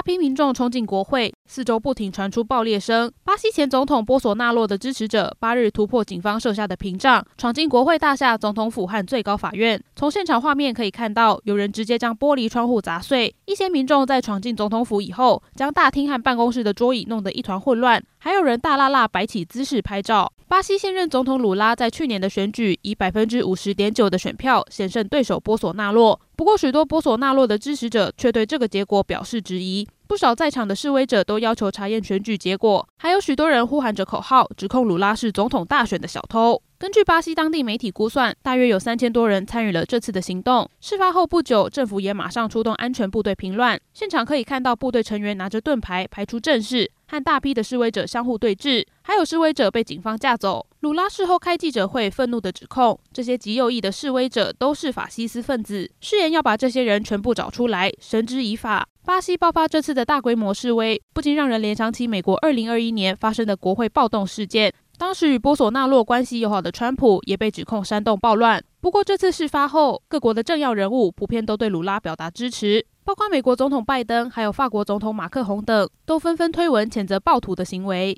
大批民众冲进国会，四周不停传出爆裂声。巴西前总统波索纳洛的支持者八日突破警方设下的屏障，闯进国会大厦、总统府和最高法院。从现场画面可以看到，有人直接将玻璃窗户砸碎。一些民众在闯进总统府以后，将大厅和办公室的桌椅弄得一团混乱，还有人大拉拉摆起姿势拍照。巴西现任总统鲁拉在去年的选举以百分之五十点九的选票险胜对手波索纳洛，不过许多波索纳洛的支持者却对这个结果表示质疑。不少在场的示威者都要求查验选举结果，还有许多人呼喊着口号，指控鲁拉是总统大选的小偷。根据巴西当地媒体估算，大约有三千多人参与了这次的行动。事发后不久，政府也马上出动安全部队平乱。现场可以看到部队成员拿着盾牌排出阵势，和大批的示威者相互对峙，还有示威者被警方架走。鲁拉事后开记者会，愤怒地指控这些极右翼的示威者都是法西斯分子，誓言要把这些人全部找出来，绳之以法。巴西爆发这次的大规模示威，不禁让人联想起美国2021年发生的国会暴动事件。当时与波索纳洛关系友好的川普也被指控煽动暴乱。不过这次事发后，各国的政要人物普遍都对卢拉表达支持，包括美国总统拜登，还有法国总统马克宏等，都纷纷推文谴责暴徒的行为。